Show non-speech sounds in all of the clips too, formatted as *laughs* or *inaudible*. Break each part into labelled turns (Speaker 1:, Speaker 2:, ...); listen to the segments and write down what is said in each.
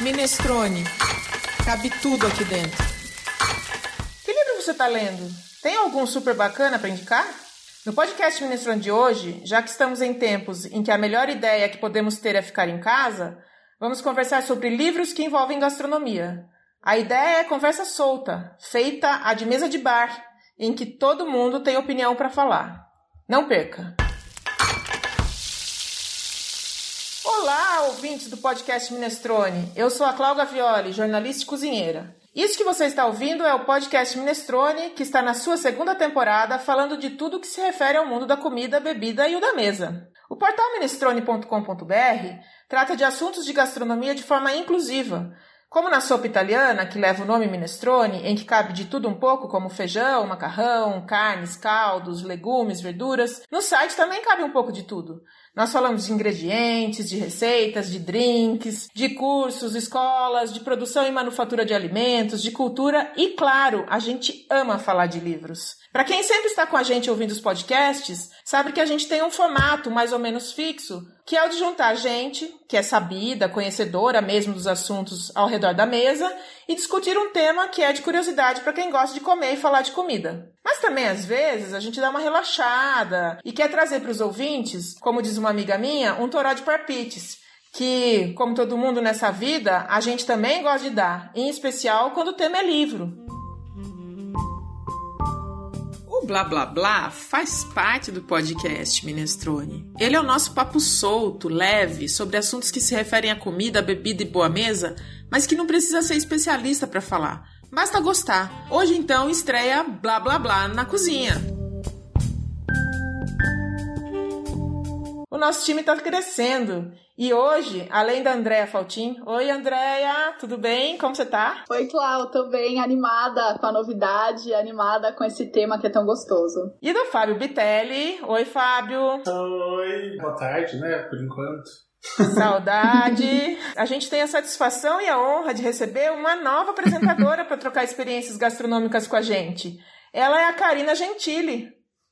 Speaker 1: Minestrone. Cabe tudo aqui dentro. Que livro você está lendo? Tem algum super bacana para indicar? No podcast Minestrone de hoje, já que estamos em tempos em que a melhor ideia que podemos ter é ficar em casa, vamos conversar sobre livros que envolvem gastronomia. A ideia é conversa solta, feita a de mesa de bar, em que todo mundo tem opinião para falar. Não perca! Olá, ouvintes do podcast Minestrone. Eu sou a Cláudia Violi, jornalista e cozinheira. Isso que você está ouvindo é o podcast Minestrone, que está na sua segunda temporada, falando de tudo que se refere ao mundo da comida, bebida e o da mesa. O portal minestrone.com.br trata de assuntos de gastronomia de forma inclusiva, como na sopa italiana, que leva o nome minestrone, em que cabe de tudo um pouco, como feijão, macarrão, carnes, caldos, legumes, verduras, no site também cabe um pouco de tudo. Nós falamos de ingredientes, de receitas, de drinks, de cursos, escolas, de produção e manufatura de alimentos, de cultura e, claro, a gente ama falar de livros. Para quem sempre está com a gente ouvindo os podcasts, sabe que a gente tem um formato mais ou menos fixo, que é o de juntar gente, que é sabida, conhecedora mesmo dos assuntos ao redor da mesa, e discutir um tema que é de curiosidade para quem gosta de comer e falar de comida. Mas também, às vezes, a gente dá uma relaxada e quer trazer para os ouvintes, como diz uma amiga minha, um toró de parpites que, como todo mundo nessa vida, a gente também gosta de dar, em especial quando o tema é livro. Blá Blá Blá faz parte do podcast Minestrone. Ele é o nosso papo solto, leve, sobre assuntos que se referem a comida, bebida e boa mesa, mas que não precisa ser especialista para falar. Basta gostar. Hoje então estreia Blá Blá Blá na cozinha. O nosso time está crescendo e hoje, além da Andréia Faltin, oi Andréia, tudo bem? Como você tá?
Speaker 2: Oi, Clau, tô bem, animada com a novidade, animada com esse tema que é tão gostoso.
Speaker 1: E do Fábio Bitelli, oi Fábio.
Speaker 3: Oi, boa tarde, né, por enquanto.
Speaker 1: Saudade! *laughs* A gente tem a satisfação e a honra de receber uma nova apresentadora para trocar experiências gastronômicas com a gente. Ela é a Karina Gentili.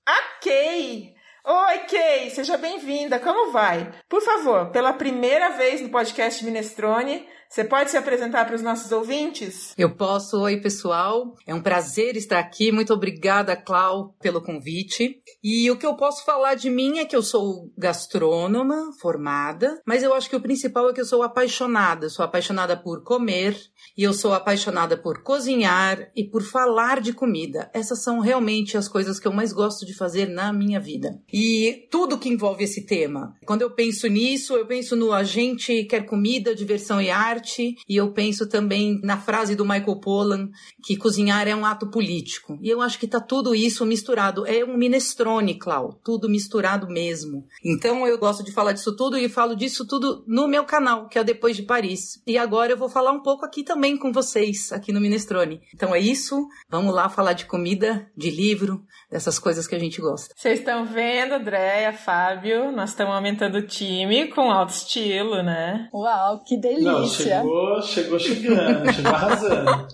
Speaker 1: A Kay! Oi, Kay, seja bem-vinda. Como vai? Por favor, pela primeira vez no podcast Minestrone, você pode se apresentar para os nossos ouvintes?
Speaker 4: Eu posso. Oi, pessoal. É um prazer estar aqui. Muito obrigada, Clau, pelo convite. E o que eu posso falar de mim é que eu sou gastrônoma formada, mas eu acho que o principal é que eu sou apaixonada. Sou apaixonada por comer e eu sou apaixonada por cozinhar e por falar de comida. Essas são realmente as coisas que eu mais gosto de fazer na minha vida. E tudo que envolve esse tema. Quando eu penso nisso, eu penso no a gente quer comida, diversão e arte arte, e eu penso também na frase do Michael Pollan, que cozinhar é um ato político. E eu acho que tá tudo isso misturado. É um minestrone, Clau, tudo misturado mesmo. Então eu gosto de falar disso tudo e falo disso tudo no meu canal, que é Depois de Paris. E agora eu vou falar um pouco aqui também com vocês, aqui no Minestrone. Então é isso, vamos lá falar de comida, de livro, dessas coisas que a gente gosta.
Speaker 1: Vocês estão vendo, Andréia, Fábio, nós estamos aumentando o time com alto estilo, né?
Speaker 2: Uau, que delícia! Não,
Speaker 3: chegou, chegou chegando, chegou arrasando.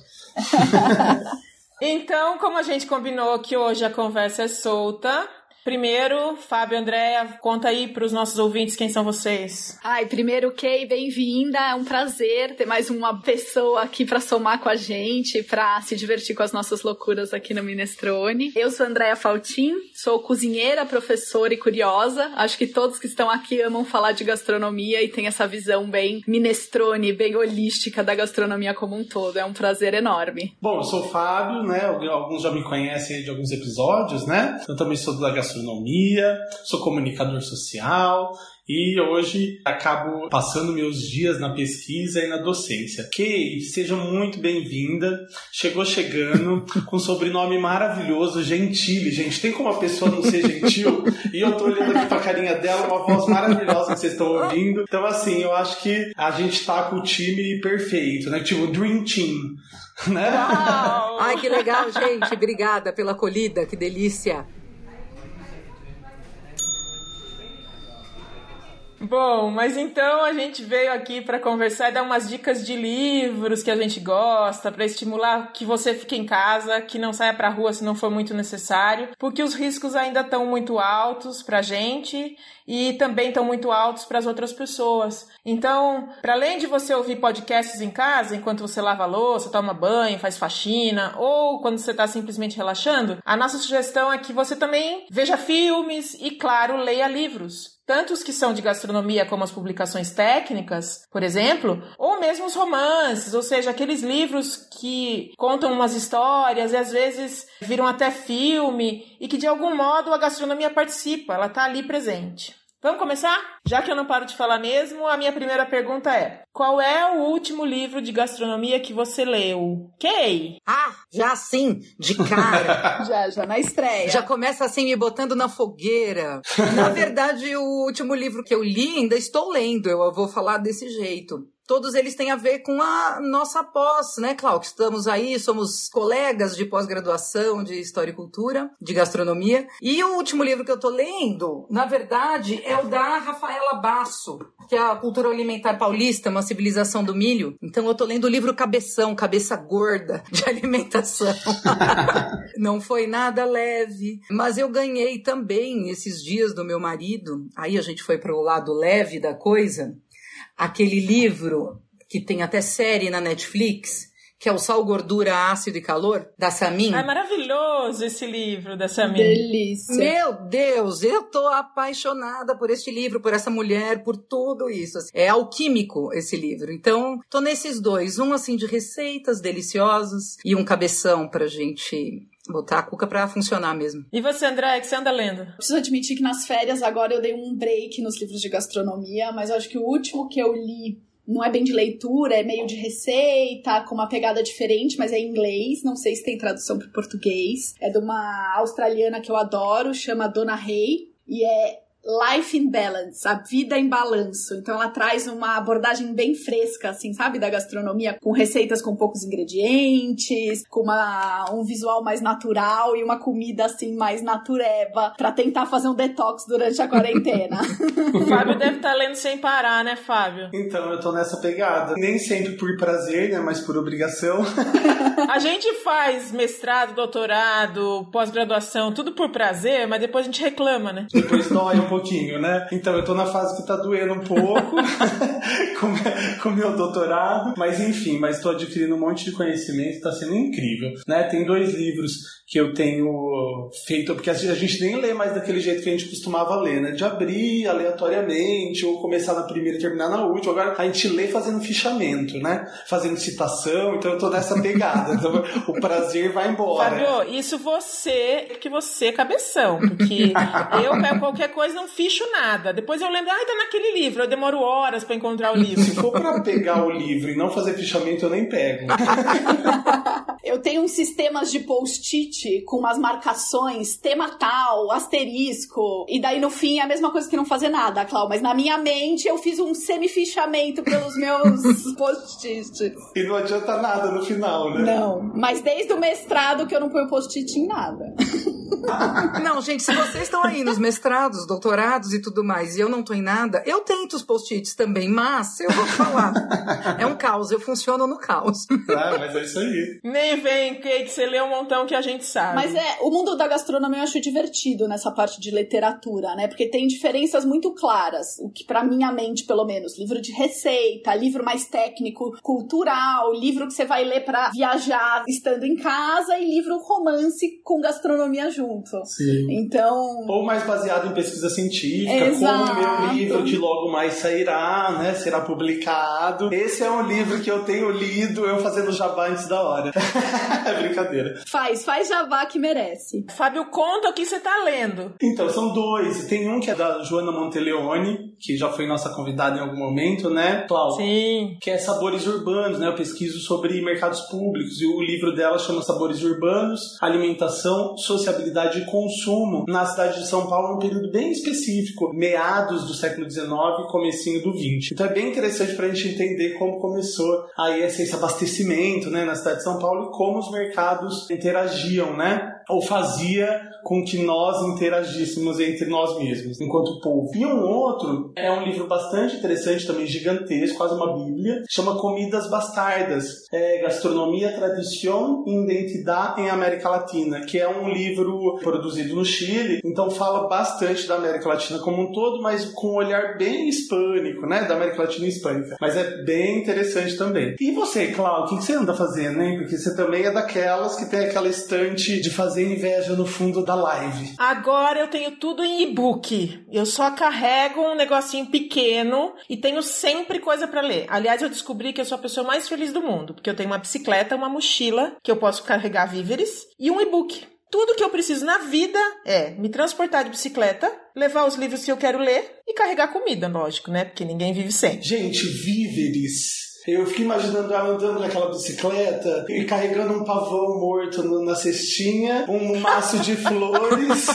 Speaker 3: *laughs*
Speaker 1: então, como a gente combinou que hoje a conversa é solta, Primeiro, Fábio Andréa, conta aí para os nossos ouvintes quem são vocês.
Speaker 2: Ai, primeiro, Kay, bem-vinda. É um prazer ter mais uma pessoa aqui para somar com a gente, para se divertir com as nossas loucuras aqui no Minestrone. Eu sou Andréa Faltin, sou cozinheira, professora e curiosa. Acho que todos que estão aqui amam falar de gastronomia e têm essa visão bem minestrone, bem holística da gastronomia como um todo. É um prazer enorme.
Speaker 3: Bom, eu sou o Fábio, né? Alguns já me conhecem de alguns episódios, né? Eu também sou da gastronomia gastronomia, sou comunicador social e hoje acabo passando meus dias na pesquisa e na docência. Kay, seja muito bem-vinda. Chegou chegando *laughs* com um sobrenome maravilhoso, Gentile. Gente, tem como a pessoa não ser gentil? E eu tô olhando aqui pra carinha dela, uma voz maravilhosa que vocês estão ouvindo. Então, assim, eu acho que a gente tá com o time perfeito, né? Tipo, Dream Team. Né?
Speaker 4: Ai, que legal, gente. Obrigada pela acolhida, que delícia.
Speaker 1: Bom, mas então a gente veio aqui para conversar e dar umas dicas de livros que a gente gosta, para estimular que você fique em casa, que não saia para rua se não for muito necessário, porque os riscos ainda estão muito altos pra gente e também estão muito altos para as outras pessoas. Então, para além de você ouvir podcasts em casa enquanto você lava a louça, toma banho, faz faxina ou quando você está simplesmente relaxando, a nossa sugestão é que você também veja filmes e, claro, leia livros tanto os que são de gastronomia como as publicações técnicas, por exemplo, ou mesmo os romances, ou seja, aqueles livros que contam umas histórias e às vezes viram até filme e que de algum modo a gastronomia participa, ela está ali presente. Vamos começar? Já que eu não paro de falar mesmo, a minha primeira pergunta é: qual é o último livro de gastronomia que você leu? Kay?
Speaker 4: Ah, já sim, de cara. *laughs*
Speaker 2: já, já na estreia.
Speaker 4: Já começa assim me botando na fogueira. na *laughs* verdade, o último livro que eu li ainda estou lendo, eu vou falar desse jeito todos eles têm a ver com a nossa pós, né, Cláudio? Estamos aí, somos colegas de pós-graduação de História e Cultura, de Gastronomia. E o último livro que eu tô lendo, na verdade, é o da Rafaela Basso, que é a Cultura Alimentar Paulista, uma civilização do milho. Então eu tô lendo o livro Cabeção, Cabeça Gorda *laughs* de Alimentação. *laughs* Não foi nada leve, mas eu ganhei também esses dias do meu marido. Aí a gente foi pro lado leve da coisa aquele livro que tem até série na Netflix, que é o Sal, Gordura, Ácido e Calor, da Samin.
Speaker 1: É maravilhoso esse livro da Samin.
Speaker 2: Delícia.
Speaker 4: Meu Deus, eu tô apaixonada por este livro, por essa mulher, por tudo isso. É alquímico esse livro. Então, tô nesses dois. Um, assim, de receitas deliciosas e um cabeção pra gente botar a cuca pra funcionar mesmo.
Speaker 1: E você, André, que você anda lendo?
Speaker 2: Preciso admitir que nas férias agora eu dei um break nos livros de gastronomia, mas eu acho que o último que eu li não é bem de leitura, é meio de receita, com uma pegada diferente, mas é em inglês, não sei se tem tradução para português. É de uma australiana que eu adoro, chama Dona Rei, e é Life in Balance, a vida em balanço. Então ela traz uma abordagem bem fresca, assim, sabe, da gastronomia, com receitas com poucos ingredientes, com uma, um visual mais natural e uma comida assim mais natureba, para tentar fazer um detox durante a quarentena. *laughs*
Speaker 1: o Fábio deve estar tá lendo sem parar, né, Fábio?
Speaker 3: Então, eu tô nessa pegada. Nem sempre por prazer, né, mas por obrigação. *laughs*
Speaker 1: a gente faz mestrado, doutorado, pós-graduação, tudo por prazer, mas depois a gente reclama, né?
Speaker 3: Depois dói um pouquinho, né? Então eu tô na fase que tá doendo um pouco *laughs* com o meu doutorado, mas enfim, mas tô adquirindo um monte de conhecimento, tá sendo incrível, né? Tem dois livros que eu tenho feito, porque a gente nem lê mais daquele jeito que a gente costumava ler, né? De abrir aleatoriamente, ou começar na primeira e terminar na última. Agora a gente lê fazendo fichamento, né? Fazendo citação, então eu tô nessa pegada. *laughs* então o prazer vai embora.
Speaker 1: Fábio, isso você, que você é cabeção, porque *laughs* eu pego qualquer coisa não ficho nada. Depois eu lembro, ah, tá naquele livro, eu demoro horas para encontrar o livro.
Speaker 3: Se for pra pegar o livro e não fazer fichamento, eu nem pego. *laughs*
Speaker 2: eu tenho uns sistemas de post-it com umas marcações, tema tal, asterisco, e daí no fim é a mesma coisa que não fazer nada, Clau, mas na minha mente eu fiz um semi-fichamento pelos meus *laughs* post-its.
Speaker 3: E não adianta nada no final, né?
Speaker 2: Não, mas desde o mestrado que eu não ponho post-it em nada. *laughs* *laughs*
Speaker 4: Não, gente, se vocês estão aí nos mestrados, doutorados e tudo mais, e eu não tô em nada, eu tento os post-its também, mas eu vou falar. É um caos, eu funciono no caos.
Speaker 3: Ah, mas é isso aí.
Speaker 1: Nem vem, Kate, você lê um montão que a gente sabe.
Speaker 2: Mas é, o mundo da gastronomia eu acho divertido nessa parte de literatura, né? Porque tem diferenças muito claras, o que para minha mente, pelo menos, livro de receita, livro mais técnico, cultural, livro que você vai ler para viajar estando em casa e livro romance com gastronomia junto junto.
Speaker 3: Sim.
Speaker 2: Então.
Speaker 3: Ou mais baseado em pesquisa científica,
Speaker 2: Exato.
Speaker 3: como o meu livro que logo mais sairá, né? Será publicado. Esse é um livro que eu tenho lido, eu fazendo jabá antes da hora. *laughs* é brincadeira.
Speaker 2: Faz, faz jabá que merece.
Speaker 1: Fábio, conta o que você tá lendo.
Speaker 3: Então, são dois. Tem um que é da Joana Monteleone, que já foi nossa convidada em algum momento, né, Cláudio?
Speaker 1: Sim.
Speaker 3: Que é Sabores Urbanos, né? Eu pesquiso sobre mercados públicos e o livro dela chama Sabores Urbanos, Alimentação, Sociabilidade de consumo na cidade de São Paulo num período bem específico, meados do século XIX e comecinho do XX. Então é bem interessante para a gente entender como começou aí esse abastecimento né, na cidade de São Paulo e como os mercados interagiam, né? Ou fazia com que nós interagíssemos entre nós mesmos, enquanto povo. E um outro é um livro bastante interessante, também gigantesco, quase uma bíblia, chama Comidas Bastardas, é Gastronomia, Tradição e Identidade em América Latina, que é um livro produzido no Chile, então fala bastante da América Latina como um todo, mas com um olhar bem hispânico, né, da América Latina hispânica. Mas é bem interessante também. E você, Cláudio, o que você anda fazendo, hein? Porque você também é daquelas que tem aquela estante de fazer inveja no fundo da live.
Speaker 1: Agora eu tenho tudo em e-book. Eu só carrego um negocinho pequeno e tenho sempre coisa para ler. Aliás, eu descobri que eu sou a pessoa mais feliz do mundo, porque eu tenho uma bicicleta, uma mochila que eu posso carregar víveres e um e-book. Tudo que eu preciso na vida é me transportar de bicicleta, levar os livros que eu quero ler e carregar comida, lógico, né? Porque ninguém vive sem.
Speaker 3: Gente, víveres. Eu fiquei imaginando ela andando naquela bicicleta e carregando um pavão morto na cestinha, um maço de *laughs* flores,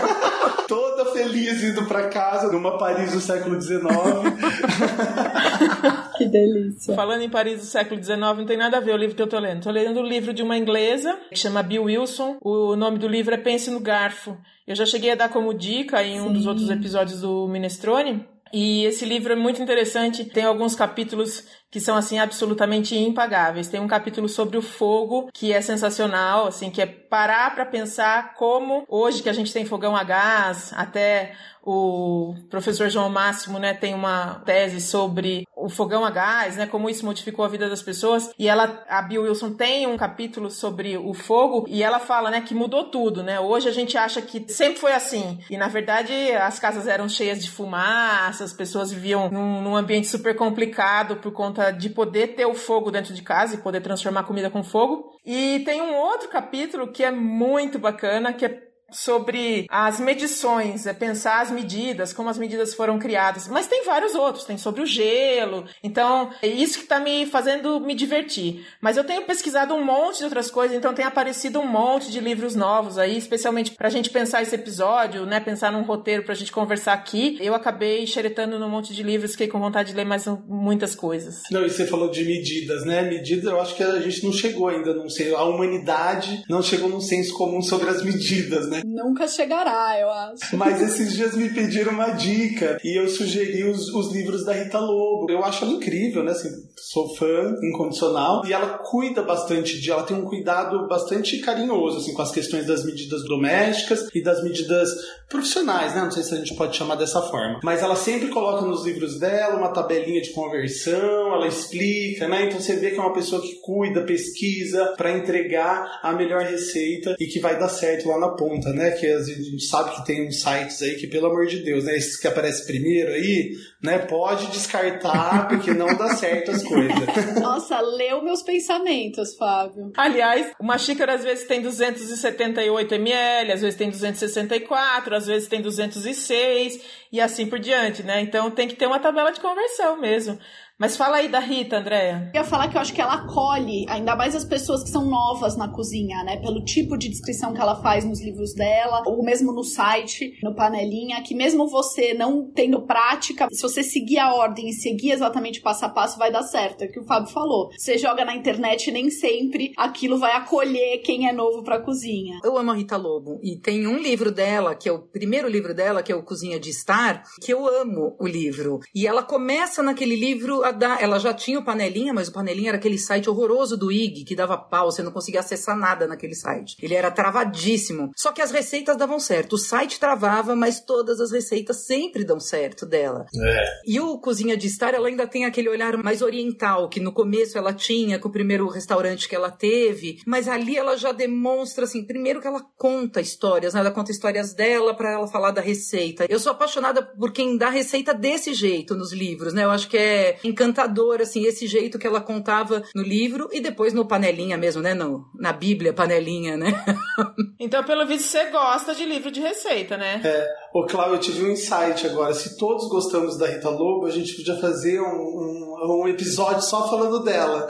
Speaker 3: *laughs* toda feliz indo para casa numa Paris do século XIX. *laughs*
Speaker 2: que delícia.
Speaker 1: Falando em Paris do século XIX, não tem nada a ver o livro que eu tô lendo. Tô lendo o um livro de uma inglesa que chama Bill Wilson. O nome do livro é Pense no Garfo. Eu já cheguei a dar como dica em um Sim. dos outros episódios do Minestrone. E esse livro é muito interessante, tem alguns capítulos que são assim absolutamente impagáveis. Tem um capítulo sobre o fogo que é sensacional, assim, que é parar para pensar como hoje que a gente tem fogão a gás, até o professor João Máximo, né, tem uma tese sobre o fogão a gás, né, como isso modificou a vida das pessoas. E ela, a Bill Wilson tem um capítulo sobre o fogo e ela fala, né, que mudou tudo, né? Hoje a gente acha que sempre foi assim. E na verdade as casas eram cheias de fumaça, as pessoas viviam num, num ambiente super complicado por conta de poder ter o fogo dentro de casa e poder transformar comida com fogo. E tem um outro capítulo que é muito bacana, que é sobre as medições, é pensar as medidas, como as medidas foram criadas. Mas tem vários outros, tem sobre o gelo. Então, é isso que está me fazendo me divertir. Mas eu tenho pesquisado um monte de outras coisas, então tem aparecido um monte de livros novos aí, especialmente para a gente pensar esse episódio, né? Pensar num roteiro para a gente conversar aqui. Eu acabei xeretando num monte de livros, fiquei com vontade de ler mais muitas coisas.
Speaker 3: Não, e você falou de medidas, né? Medidas, eu acho que a gente não chegou ainda, não sei, a humanidade não chegou num senso comum sobre as medidas, né?
Speaker 2: Nunca chegará, eu acho.
Speaker 3: Mas esses dias me pediram uma dica e eu sugeri os, os livros da Rita Lobo. Eu acho ela incrível, né? Assim, sou fã incondicional e ela cuida bastante de, ela tem um cuidado bastante carinhoso assim com as questões das medidas domésticas e das medidas profissionais, né? Não sei se a gente pode chamar dessa forma, mas ela sempre coloca nos livros dela uma tabelinha de conversão, ela explica, né? Então você vê que é uma pessoa que cuida, pesquisa para entregar a melhor receita e que vai dar certo lá na ponta, né? Que a gente sabe que tem uns sites aí que pelo amor de Deus, né? Esses que aparecem primeiro aí, né? Pode descartar *laughs* porque não dá certo as coisas.
Speaker 2: Nossa, leu meus pensamentos, Fábio.
Speaker 1: Aliás, uma xícara às vezes tem 278 ml, às vezes tem 264, às vezes tem 206 e assim por diante, né? Então tem que ter uma tabela de conversão mesmo. Mas fala aí da Rita, Andréia.
Speaker 2: Eu ia falar que eu acho que ela acolhe ainda mais as pessoas que são novas na cozinha, né? Pelo tipo de descrição que ela faz nos livros dela, ou mesmo no site, no panelinha, que mesmo você não tendo prática, se você seguir a ordem e seguir exatamente passo a passo, vai dar certo. É o que o Fábio falou. Você joga na internet nem sempre aquilo vai acolher quem é novo pra cozinha.
Speaker 4: Eu amo a Rita Lobo. E tem um livro dela, que é o primeiro livro dela, que é o Cozinha de Estar, que eu amo o livro. E ela começa naquele livro ela já tinha o Panelinha, mas o Panelinha era aquele site horroroso do IG, que dava pau, você não conseguia acessar nada naquele site. Ele era travadíssimo. Só que as receitas davam certo. O site travava, mas todas as receitas sempre dão certo dela. É. E o Cozinha de Estar, ela ainda tem aquele olhar mais oriental, que no começo ela tinha com o primeiro restaurante que ela teve, mas ali ela já demonstra, assim, primeiro que ela conta histórias, né? Ela conta histórias dela para ela falar da receita. Eu sou apaixonada por quem dá receita desse jeito nos livros, né? Eu acho que é encantador, assim, esse jeito que ela contava no livro e depois no panelinha mesmo, né? No, na Bíblia, panelinha, né? *laughs*
Speaker 1: então, pelo visto, você gosta de livro de receita, né?
Speaker 3: É. Ô, Cláudio, eu tive um insight agora. Se todos gostamos da Rita Lobo, a gente podia fazer um, um, um episódio só falando dela.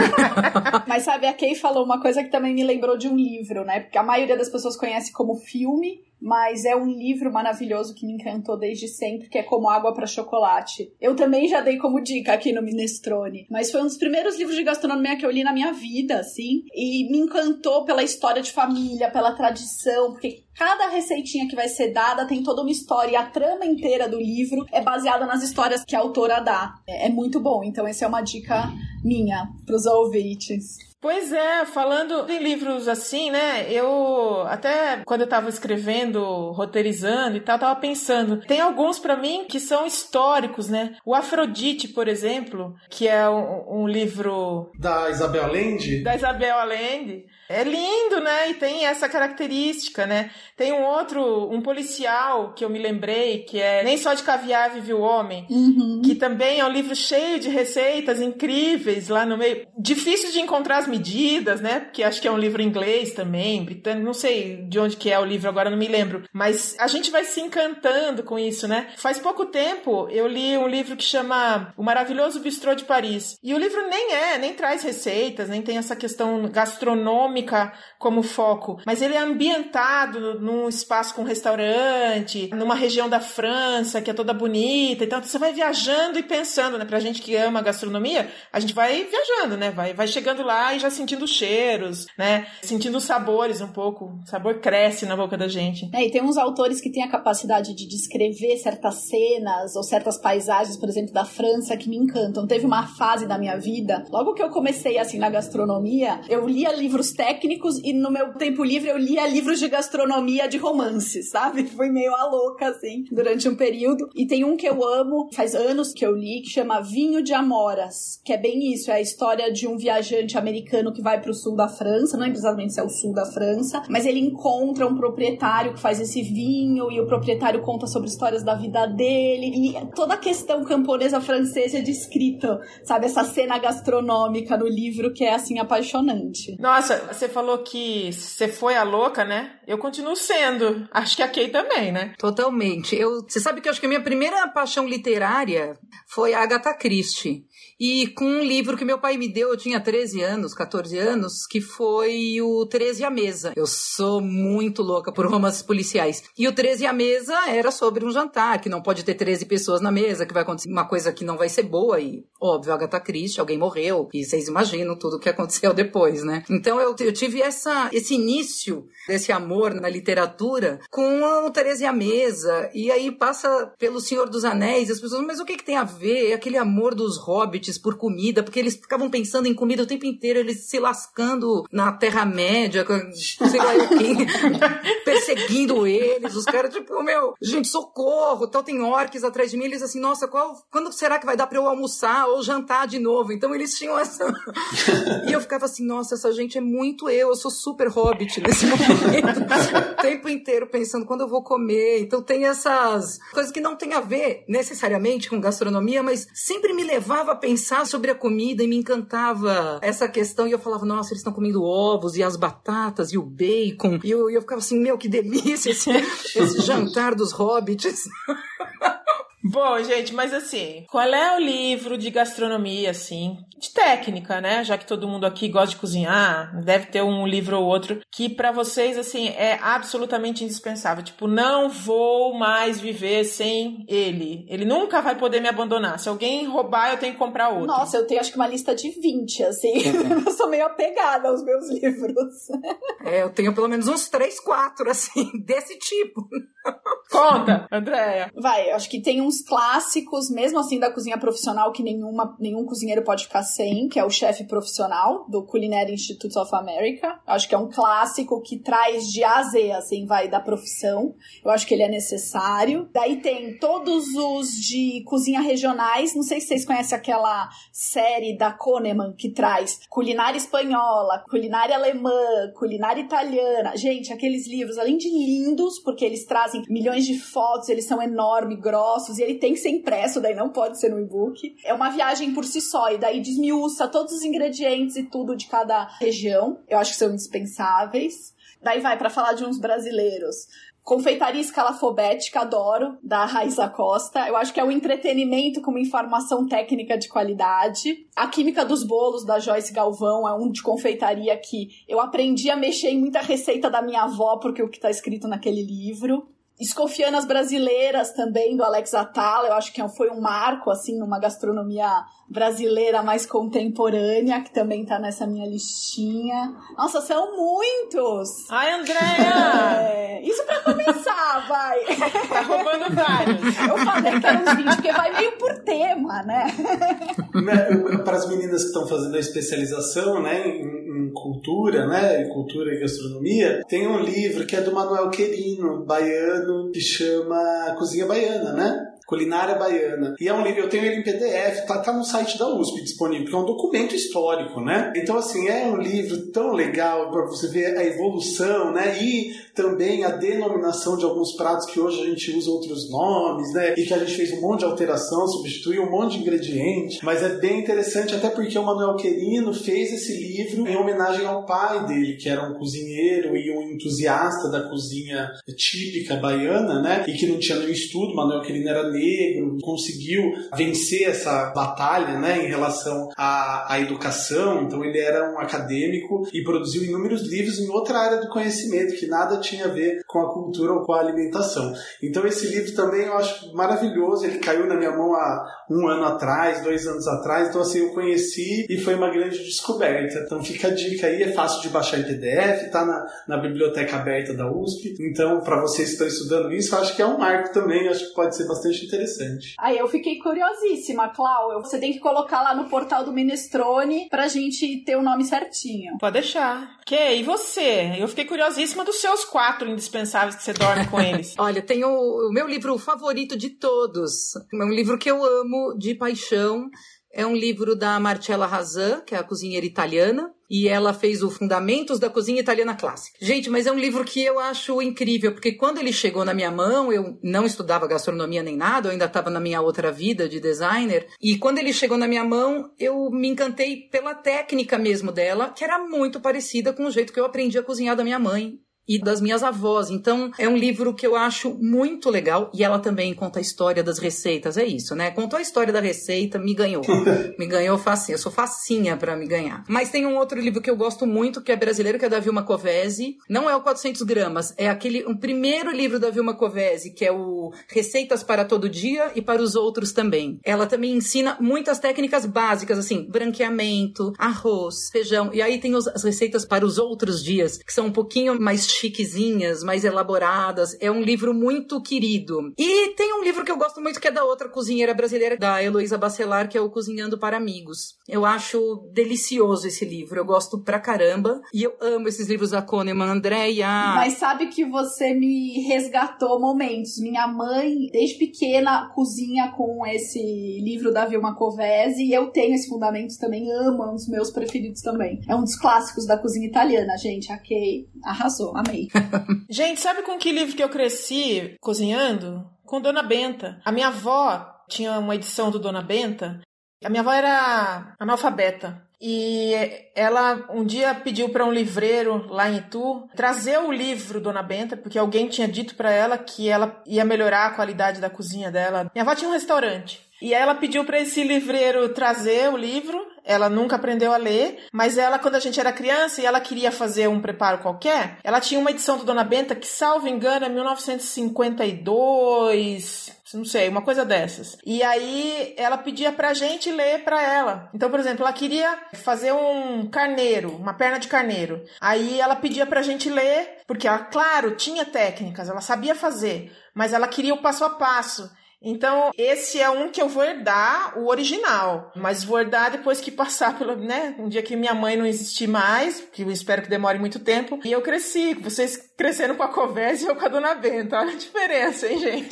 Speaker 3: *laughs*
Speaker 2: Mas sabe, a Kay falou uma coisa que também me lembrou de um livro, né? Porque a maioria das pessoas conhece como filme, mas é um livro maravilhoso que me encantou desde sempre, que é Como Água para Chocolate. Eu também já dei como dica aqui no Minestrone, mas foi um dos primeiros livros de gastronomia que eu li na minha vida, assim, e me encantou pela história de família, pela tradição, porque cada receitinha que vai ser dada tem toda uma história e a trama inteira do livro é baseada nas histórias que a autora dá. É, é muito bom, então essa é uma dica minha para os ouvintes.
Speaker 1: Pois é, falando em livros assim, né? Eu até quando eu tava escrevendo, roteirizando e tal, tava pensando, tem alguns para mim que são históricos, né? O Afrodite, por exemplo, que é um, um livro
Speaker 3: da Isabel Allende.
Speaker 1: Da Isabel Allende. É lindo, né? E tem essa característica, né? Tem um outro, um policial que eu me lembrei, que é Nem Só de Caviar Vive o Homem,
Speaker 2: uhum.
Speaker 1: que também é um livro cheio de receitas incríveis lá no meio. Difícil de encontrar as medidas, né? Porque acho que é um livro inglês também, britânico, não sei de onde que é o livro agora, não me lembro. Mas a gente vai se encantando com isso, né? Faz pouco tempo eu li um livro que chama O Maravilhoso Bistrô de Paris. E o livro nem é, nem traz receitas, nem tem essa questão gastronômica como foco, mas ele é ambientado num espaço com restaurante, numa região da França que é toda bonita. Então você vai viajando e pensando, né? Pra gente que ama gastronomia, a gente vai viajando, né? Vai, vai chegando lá e já sentindo cheiros, né? Sentindo os sabores um pouco. O sabor cresce na boca da gente.
Speaker 2: É, e tem uns autores que têm a capacidade de descrever certas cenas ou certas paisagens, por exemplo, da França, que me encantam. Teve uma fase da minha vida, logo que eu comecei assim na gastronomia, eu lia livros técnicos e no meu tempo livre eu lia livros de gastronomia de romance, sabe? *laughs* Fui meio a louca, assim, durante um período. E tem um que eu amo, faz anos que eu li, que chama Vinho de Amoras, que é bem isso, é a história de um viajante americano que vai para o sul da França, não é precisamente se é o sul da França, mas ele encontra um proprietário que faz esse vinho e o proprietário conta sobre histórias da vida dele e toda a questão camponesa francesa é descrita, sabe? Essa cena gastronômica no livro que é, assim, apaixonante.
Speaker 1: Nossa, você falou que você foi a louca, né? Eu continuo sendo. Acho que a Kay também, né?
Speaker 4: Totalmente. Eu, você sabe que eu acho que a minha primeira paixão literária foi a Agatha Christie. E com um livro que meu pai me deu, eu tinha 13 anos, 14 anos, que foi o 13 à Mesa. Eu sou muito louca por romances policiais. E o 13 à Mesa era sobre um jantar, que não pode ter 13 pessoas na mesa, que vai acontecer uma coisa que não vai ser boa. E, óbvio, Agatha Christie, alguém morreu. E vocês imaginam tudo o que aconteceu *laughs* depois, né? Então eu, eu tive essa, esse início desse amor na literatura com o 13 à Mesa. E aí passa pelo Senhor dos Anéis, as pessoas, mas o que, que tem a ver? É aquele amor dos hobbits por comida, porque eles ficavam pensando em comida o tempo inteiro, eles se lascando na Terra-média, sei lá quem, *laughs* perseguindo eles, os caras, tipo, meu, gente, socorro, tal, tem orques atrás de mim, eles assim, nossa, qual, quando será que vai dar pra eu almoçar ou jantar de novo? Então eles tinham essa. *laughs* e eu ficava assim, nossa, essa gente é muito eu, eu sou super hobbit nesse *laughs* momento, o tempo inteiro pensando quando eu vou comer. Então tem essas coisas que não tem a ver necessariamente com gastronomia, mas sempre me levava a pensar sobre a comida e me encantava essa questão. E eu falava, nossa, eles estão comendo ovos e as batatas e o bacon. E eu, eu ficava assim, meu, que delícia esse, *laughs* esse jantar dos hobbits. *laughs*
Speaker 1: Bom, gente, mas assim, qual é o livro de gastronomia, assim, de técnica, né? Já que todo mundo aqui gosta de cozinhar, deve ter um livro ou outro que para vocês, assim, é absolutamente indispensável. Tipo, não vou mais viver sem ele. Ele nunca vai poder me abandonar. Se alguém roubar, eu tenho que comprar outro.
Speaker 2: Nossa, eu tenho acho que uma lista de 20, assim. *laughs* eu sou meio apegada aos meus livros. *laughs*
Speaker 4: é, eu tenho pelo menos uns 3, 4, assim, *laughs* desse tipo.
Speaker 1: Conta, Andréia.
Speaker 2: Vai, acho que tem uns clássicos, mesmo assim, da cozinha profissional, que nenhuma, nenhum cozinheiro pode ficar sem, que é o chefe profissional do Culinary Institute of America. Acho que é um clássico que traz de A a Z, assim, vai, da profissão. Eu acho que ele é necessário. Daí tem todos os de cozinha regionais. Não sei se vocês conhecem aquela série da Kahneman que traz culinária espanhola, culinária alemã, culinária italiana. Gente, aqueles livros, além de lindos, porque eles trazem milhões de fotos, eles são enormes, grossos, e ele tem que ser impresso, daí não pode ser no e-book. É uma viagem por si só, e daí desmiuça todos os ingredientes e tudo de cada região. Eu acho que são indispensáveis. Daí vai para falar de uns brasileiros. Confeitaria Escalafobética, adoro, da Raiza Costa. Eu acho que é um entretenimento com uma informação técnica de qualidade. A Química dos Bolos, da Joyce Galvão, é um de confeitaria que eu aprendi a mexer em muita receita da minha avó, porque o que está escrito naquele livro. Escofianas Brasileiras também, do Alex Atala, eu acho que foi um marco, assim, numa gastronomia brasileira mais contemporânea, que também tá nessa minha listinha. Nossa, são muitos!
Speaker 1: Ai, Andréia! *laughs*
Speaker 2: É, isso pra começar, vai! *laughs*
Speaker 1: Tá roubando vários.
Speaker 2: Eu falei que eram uns 20, porque vai meio por tema, né?
Speaker 3: né para as meninas que estão fazendo a especialização, né, em, em cultura, né, cultura e gastronomia, tem um livro que é do Manuel Querino, baiano, que chama Cozinha Baiana, né? Culinária Baiana. E é um livro, eu tenho ele em PDF, tá, tá no site da USP disponível, que é um documento histórico, né? Então, assim, é um livro tão legal para você ver a evolução, né? E também a denominação de alguns pratos que hoje a gente usa outros nomes, né? E que a gente fez um monte de alteração, substituiu um monte de ingrediente. Mas é bem interessante, até porque o Manuel Querino fez esse livro em homenagem ao pai dele, que era um cozinheiro e um entusiasta da cozinha típica baiana, né? E que não tinha nenhum estudo. Manuel Querino era negro, conseguiu vencer essa batalha, né? Em relação à, à educação. Então ele era um acadêmico e produziu inúmeros livros em outra área do conhecimento que nada tinha a ver com a cultura ou com a alimentação. Então esse livro também eu acho maravilhoso, ele caiu na minha mão há um ano atrás, dois anos atrás, então assim eu conheci e foi uma grande descoberta. Então fica a dica aí, é fácil de baixar em PDF, tá na, na biblioteca aberta da USP. Então para vocês que estão estudando isso, eu acho que é um marco também, acho que pode ser bastante interessante.
Speaker 2: Aí eu fiquei curiosíssima, Clau, você tem que colocar lá no portal do Minestrone pra gente ter o nome certinho.
Speaker 1: Pode deixar. Que, e você? Eu fiquei curiosíssima dos seus quatro indispensáveis que você dorme com eles. *laughs*
Speaker 4: Olha, tem o, o meu livro favorito de todos. É um livro que eu amo de paixão. É um livro da Marcella Razan, que é a cozinheira italiana, e ela fez o Fundamentos da Cozinha Italiana Clássica. Gente, mas é um livro que eu acho incrível, porque quando ele chegou na minha mão, eu não estudava gastronomia nem nada, eu ainda estava na minha outra vida de designer, e quando ele chegou na minha mão, eu me encantei pela técnica mesmo dela, que era muito parecida com o jeito que eu aprendi a cozinhar da minha mãe e das minhas avós. Então, é um livro que eu acho muito legal e ela também conta a história das receitas. É isso, né? Contou a história da receita, me ganhou. *laughs* me ganhou facinho. Eu sou facinha para me ganhar. Mas tem um outro livro que eu gosto muito, que é brasileiro, que é da Vilma Covese. Não é o 400 gramas, é aquele, um primeiro livro da Vilma Covese, que é o Receitas para Todo Dia e para os Outros também. Ela também ensina muitas técnicas básicas, assim, branqueamento, arroz, feijão. E aí tem os, as receitas para os outros dias, que são um pouquinho mais chiquezinhas, mais elaboradas. É um livro muito querido. E tem um livro que eu gosto muito que é da outra cozinheira brasileira, da Heloísa Bacelar, que é o Cozinhando para Amigos. Eu acho delicioso esse livro, eu gosto pra caramba. E eu amo esses livros da Kahneman, Andréia.
Speaker 2: Mas sabe que você me resgatou momentos. Minha mãe, desde pequena, cozinha com esse livro da Vilma Covese e eu tenho esse fundamentos também, amo, é um dos meus preferidos também. É um dos clássicos da cozinha italiana, gente. A Kay arrasou, amei. *laughs*
Speaker 1: Gente, sabe com que livro que eu cresci cozinhando? Com Dona Benta. A minha avó tinha uma edição do Dona Benta. A minha avó era analfabeta. E ela um dia pediu para um livreiro lá em Itu trazer o livro Dona Benta, porque alguém tinha dito para ela que ela ia melhorar a qualidade da cozinha dela. Minha avó tinha um restaurante. E ela pediu para esse livreiro trazer o livro. Ela nunca aprendeu a ler, mas ela, quando a gente era criança e ela queria fazer um preparo qualquer, ela tinha uma edição do Dona Benta que, salvo engano, é 1952, não sei, uma coisa dessas. E aí ela pedia pra gente ler pra ela. Então, por exemplo, ela queria fazer um carneiro, uma perna de carneiro. Aí ela pedia pra gente ler, porque ela, claro, tinha técnicas, ela sabia fazer, mas ela queria o passo a passo. Então, esse é um que eu vou herdar, o original. Mas vou herdar depois que passar pelo, né? Um dia que minha mãe não existir mais, que eu espero que demore muito tempo. E eu cresci. Vocês cresceram com a Covese e eu com a Dona Benta. Olha a diferença, hein, gente?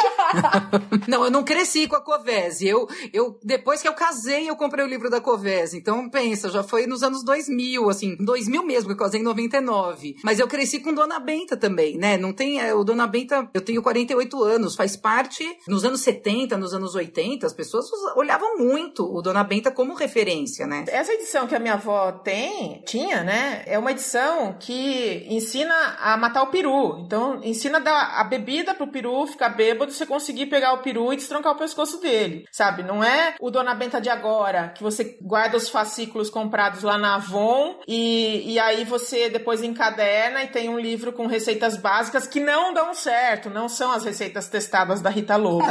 Speaker 1: *laughs*
Speaker 4: não, eu não cresci com a Covese. Eu, eu, depois que eu casei, eu comprei o livro da Covese. Então, pensa, já foi nos anos 2000, assim, 2000 mesmo, que eu casei em 99. Mas eu cresci com Dona Benta também, né? Não tem, é, o Dona Benta, eu tenho 48 anos, faz parte, nos anos 70, 70, nos anos 80, as pessoas olhavam muito o Dona Benta como referência, né?
Speaker 1: Essa edição que a minha avó tem, tinha, né? É uma edição que ensina a matar o peru. Então, ensina a dar a bebida pro peru ficar bêbado, você conseguir pegar o peru e destrancar o pescoço dele, sabe? Não é o Dona Benta de agora, que você guarda os fascículos comprados lá na Avon e, e aí você depois encaderna e tem um livro com receitas básicas que não dão certo, não são as receitas testadas da Rita Lobo.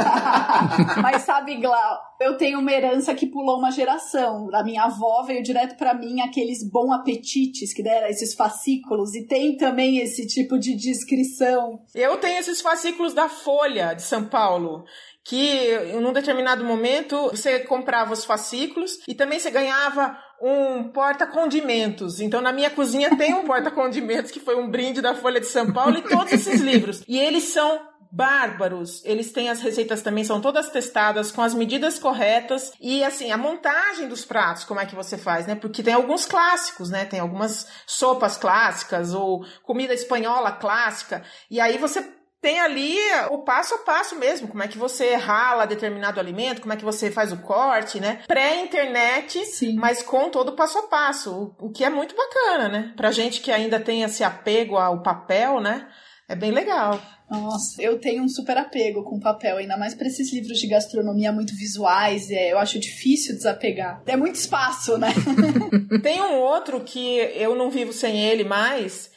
Speaker 1: *laughs*
Speaker 2: Mas sabe, Glau, eu tenho uma herança que pulou uma geração. A minha avó veio direto para mim aqueles bom apetites que deram esses fascículos e tem também esse tipo de descrição.
Speaker 1: Eu tenho esses fascículos da Folha de São Paulo que num determinado momento você comprava os fascículos e também você ganhava um porta-condimentos. Então, na minha cozinha tem um *laughs* porta-condimentos que foi um brinde da Folha de São Paulo e todos esses livros. E eles são bárbaros. Eles têm as receitas também, são todas testadas com as medidas corretas e assim, a montagem dos pratos, como é que você faz, né? Porque tem alguns clássicos, né? Tem algumas sopas clássicas ou comida espanhola clássica. E aí você tem ali o passo a passo mesmo, como é que você rala determinado alimento, como é que você faz o corte, né? Pré-internet, mas com todo o passo a passo, o, que é muito bacana, né? Pra gente que ainda tem esse apego ao papel, né? É bem legal.
Speaker 2: Nossa, eu tenho um super apego com papel, ainda mais para esses livros de gastronomia muito visuais, é, eu acho difícil desapegar. É muito espaço, né? *laughs*
Speaker 1: Tem um outro que eu não vivo sem ele mais,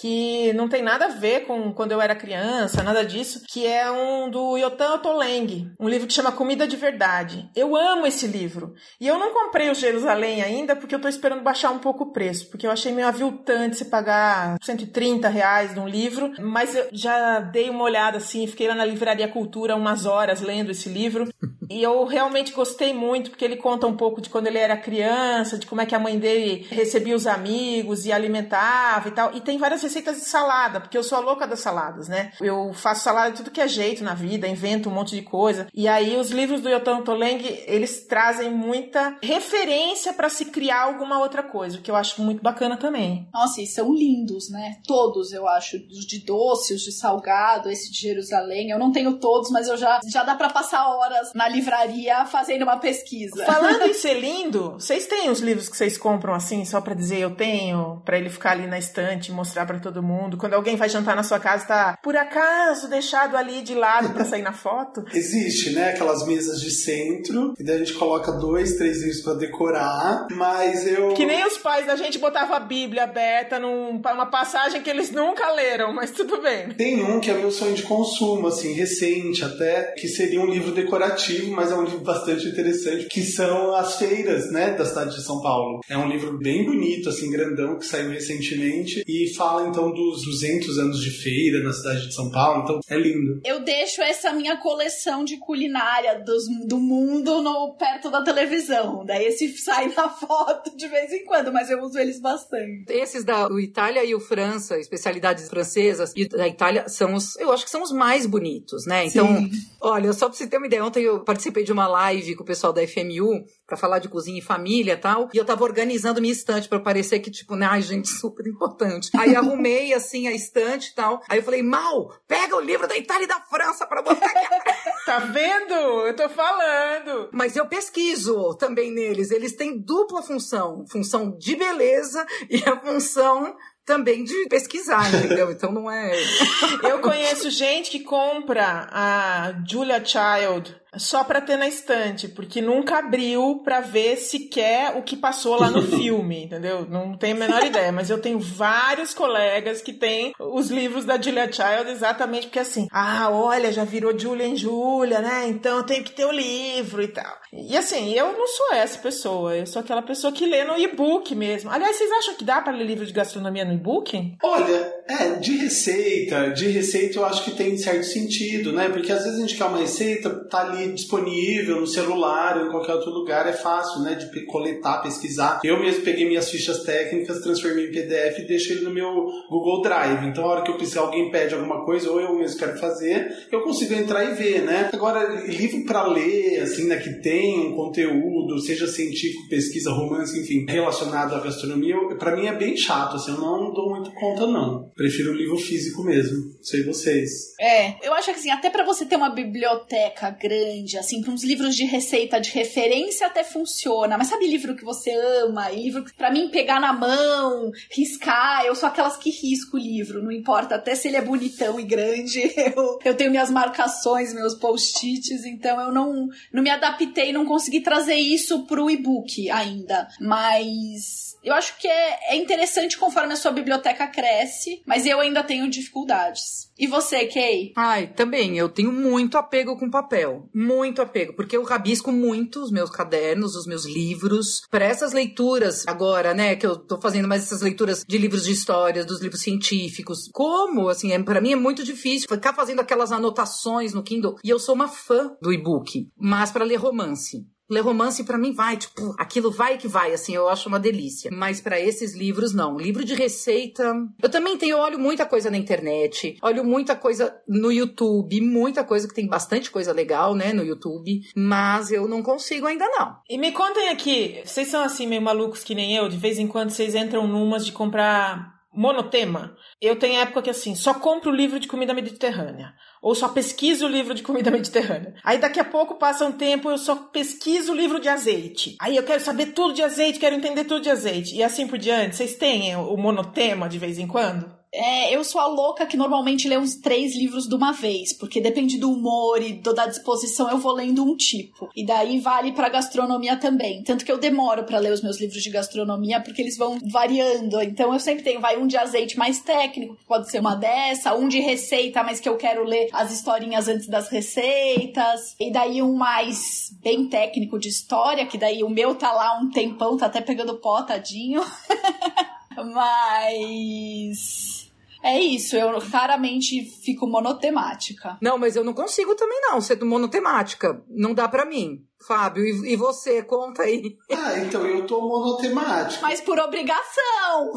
Speaker 1: que não tem nada a ver com quando eu era criança, nada disso, que é um do Yotan Otoleng, um livro que chama Comida de Verdade. Eu amo esse livro. E eu não comprei o Jerusalém ainda porque eu tô esperando baixar um pouco o preço, porque eu achei meio aviltante se pagar 130 reais num livro, mas eu já dei uma olhada assim, fiquei lá na Livraria Cultura umas horas lendo esse livro, *laughs* e eu realmente gostei muito, porque ele conta um pouco de quando ele era criança, de como é que a mãe dele recebia os amigos e alimentava e tal, e tem várias receitas de salada, porque eu sou a louca das saladas, né? Eu faço salada de tudo que é jeito na vida, invento um monte de coisa. E aí os livros do Yotam Toleng, eles trazem muita referência para se criar alguma outra coisa, o que eu acho muito bacana também.
Speaker 2: Nossa, e são lindos, né? Todos, eu acho, os de doce, os de salgado, esse de Jerusalém. Eu não tenho todos, mas eu já já dá para passar horas na livraria fazendo uma pesquisa.
Speaker 1: Falando em *laughs* ser lindo, vocês têm os livros que vocês compram assim, só para dizer eu tenho, para ele ficar ali na estante e mostrar para todo mundo. Quando alguém vai jantar na sua casa, tá por acaso deixado ali de lado para sair na foto? *laughs*
Speaker 3: Existe, né? Aquelas mesas de centro, e daí a gente coloca dois, três livros para decorar, mas eu.
Speaker 1: Que nem os pais da gente botavam a Bíblia aberta numa passagem que eles nunca leram, mas tudo bem.
Speaker 3: Tem um que é meu sonho de consumo, assim, recente até, que seria um livro decorativo, mas é um livro bastante interessante, que são as feiras, né, da cidade de São Paulo. É um livro bem bonito, assim, grandão, que saiu recentemente, e fala então dos 200 anos de feira na cidade de São Paulo, então é lindo.
Speaker 2: Eu deixo essa minha coleção de culinária dos, do mundo no, perto da televisão, daí esse *laughs* sai na foto de vez em quando, mas eu uso eles bastante.
Speaker 4: Esses da Itália e o França, especialidades francesas e da Itália, são os, eu acho que são os mais bonitos, né? Então, Sim. olha, só pra você ter uma ideia, ontem eu participei de uma live com o pessoal da FMU para falar de cozinha e família e tal, e eu tava organizando minha estante para parecer que, tipo, né, ai, gente, *laughs* super importante. Aí arrumei assim a estante e tal. Aí eu falei, Mal, pega o livro da Itália e da França para botar aqui. *laughs*
Speaker 1: tá vendo? Eu tô falando.
Speaker 4: Mas eu pesquiso também neles. Eles têm dupla função: função de beleza e a função também de pesquisar, entendeu? Então não é. *laughs*
Speaker 1: eu conheço gente que compra a Julia Child só para ter na estante, porque nunca abriu para ver se quer o que passou lá no *laughs* filme, entendeu? Não tenho a menor ideia, mas eu tenho vários colegas que têm os livros da Julia Child exatamente porque assim, ah, olha, já virou Julia em Julia, né? Então eu tenho que ter o livro e tal. E assim, eu não sou essa pessoa, eu sou aquela pessoa que lê no e-book mesmo. Aliás, vocês acham que dá para ler livro de gastronomia no e-book?
Speaker 3: Olha, é, de receita, de receita eu acho que tem certo sentido, né? Porque às vezes a gente quer uma receita, tá ali disponível no celular ou em qualquer outro lugar, é fácil, né, de coletar, pesquisar. Eu mesmo peguei minhas fichas técnicas, transformei em PDF e deixei ele no meu Google Drive. Então, a hora que eu precisar, alguém pede alguma coisa ou eu mesmo quero fazer, eu consigo entrar e ver, né? Agora, livro para ler, assim, né, que tem um conteúdo, seja científico, pesquisa, romance, enfim, relacionado à gastronomia, para mim é bem chato, assim, eu não dou muito conta, não. Prefiro o livro físico mesmo. Sei vocês.
Speaker 2: É, eu acho que assim, até para você ter uma biblioteca grande grande, assim, para uns livros de receita de referência até funciona, mas sabe livro que você ama, e livro que para mim pegar na mão, riscar, eu sou aquelas que risco o livro, não importa, até se ele é bonitão e grande, *laughs* eu, eu tenho minhas marcações, meus post-its, então eu não, não me adaptei, não consegui trazer isso pro e-book ainda, mas eu acho que é, é interessante conforme a sua biblioteca cresce, mas eu ainda tenho dificuldades. E você, Kay?
Speaker 4: Ai, também, eu tenho muito apego com papel. Muito apego, porque eu rabisco muito os meus cadernos, os meus livros, para essas leituras agora, né, que eu tô fazendo mais essas leituras de livros de história, dos livros científicos. Como, assim, é, para mim é muito difícil ficar fazendo aquelas anotações no Kindle. E eu sou uma fã do e-book, mas para ler romance. Ler romance para mim vai, tipo, aquilo vai que vai, assim, eu acho uma delícia. Mas para esses livros não. Livro de receita, eu também tenho olho muita coisa na internet, olho muita coisa no YouTube, muita coisa que tem bastante coisa legal, né, no YouTube, mas eu não consigo ainda não.
Speaker 1: E me contem aqui, vocês são assim meio malucos que nem eu, de vez em quando vocês entram numas de comprar monotema. Eu tenho época que assim, só compro livro de comida mediterrânea. Ou só pesquiso o livro de comida mediterrânea. Aí daqui a pouco passa um tempo, eu só pesquiso o livro de azeite. Aí eu quero saber tudo de azeite, quero entender tudo de azeite. E assim por diante. Vocês têm o monotema de vez em quando?
Speaker 2: É, eu sou a louca que normalmente lê uns três livros de uma vez, porque depende do humor e do, da disposição, eu vou lendo um tipo. E daí vale para gastronomia também. Tanto que eu demoro para ler os meus livros de gastronomia, porque eles vão variando. Então eu sempre tenho, vai um de azeite mais técnico, que pode ser uma dessa, um de receita, mas que eu quero ler as historinhas antes das receitas. E daí um mais bem técnico de história, que daí o meu tá lá um tempão, tá até pegando pó, tadinho. *laughs* mas é isso, eu raramente fico monotemática.
Speaker 4: Não, mas eu não consigo também não ser monotemática. Não dá para mim. Fábio, e, e, você? Conta aí.
Speaker 3: Ah, então eu tô monotemático.
Speaker 2: Mas por obrigação.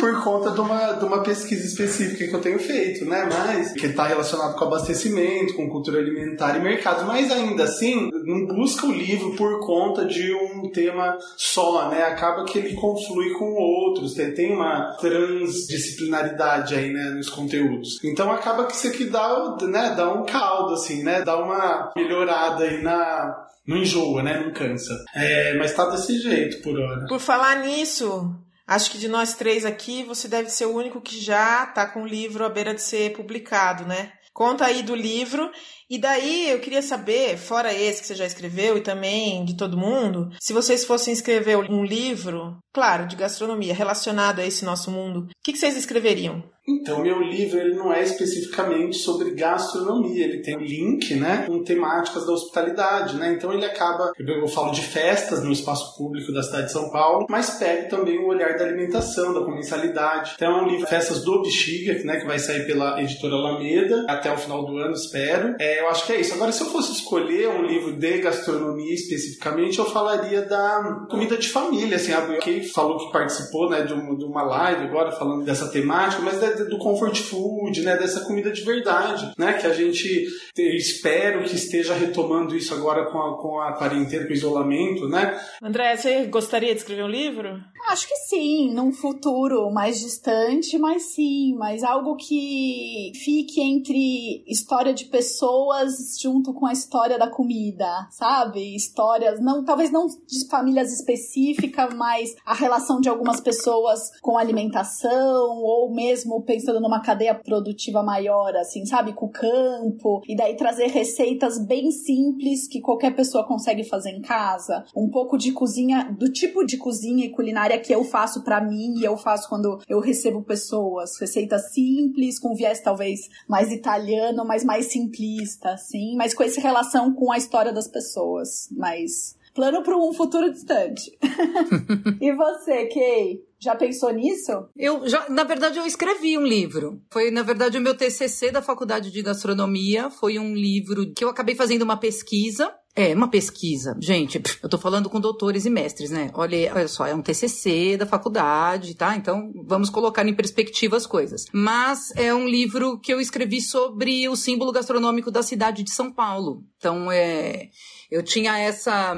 Speaker 3: por conta de uma, de uma pesquisa específica que eu tenho feito, né? Mas que está relacionado com abastecimento, com cultura alimentar e mercado. Mas ainda assim, não busca o livro por conta de um tema só, né? Acaba que ele conflui com outros. Tem, tem uma transdisciplinaridade aí, né? Nos conteúdos. Então acaba que isso aqui dá, né, dá um caldo, assim, né? Dá uma melhorada aí na não enjoa, né? Não cansa. É, mas tá desse jeito por hora.
Speaker 1: Por falar nisso, acho que de nós três aqui, você deve ser o único que já tá com o livro à beira de ser publicado, né? Conta aí do livro. E daí eu queria saber, fora esse que você já escreveu e também de todo mundo, se vocês fossem escrever um livro, claro, de gastronomia, relacionado a esse nosso mundo, o que, que vocês escreveriam?
Speaker 3: Então, meu livro ele não é especificamente sobre gastronomia, ele tem link, né, com temáticas da hospitalidade, né? Então ele acaba, eu falo de festas no espaço público da cidade de São Paulo, mas pega também o olhar da alimentação, da comensalidade. Então é um livro Festas do Bexiga, né, que vai sair pela editora Alameda até o final do ano, espero. É, eu acho que é isso. Agora, se eu fosse escolher um livro de gastronomia especificamente, eu falaria da comida de família, assim, a Kay falou que participou, né, de uma live agora falando dessa temática, mas do comfort food, né, dessa comida de verdade, né, que a gente espero que esteja retomando isso agora com a, com a quarentena, com o isolamento, né.
Speaker 1: André, você gostaria de escrever um livro?
Speaker 2: Acho que sim, num futuro mais distante, mas sim, mas algo que fique entre história de pessoas junto com a história da comida, sabe? Histórias, não, talvez não de famílias específicas, mas a relação de algumas pessoas com alimentação ou mesmo pensando numa cadeia produtiva maior, assim, sabe? Com o campo. E daí trazer receitas bem simples que qualquer pessoa consegue fazer em casa. Um pouco de cozinha, do tipo de cozinha e culinária que eu faço para mim e eu faço quando eu recebo pessoas. Receitas simples, com viés talvez mais italiano, mas mais simplista, assim. Mas com essa relação com a história das pessoas. Mas plano para um futuro distante. *laughs* e você, Kay? Já pensou nisso?
Speaker 4: Eu já, na verdade, eu escrevi um livro. Foi, na verdade, o meu TCC da Faculdade de Gastronomia. Foi um livro que eu acabei fazendo uma pesquisa. É, uma pesquisa. Gente, eu tô falando com doutores e mestres, né? Olha, olha só, é um TCC da faculdade, tá? Então, vamos colocar em perspectiva as coisas. Mas é um livro que eu escrevi sobre o símbolo gastronômico da cidade de São Paulo. Então, é, eu tinha essa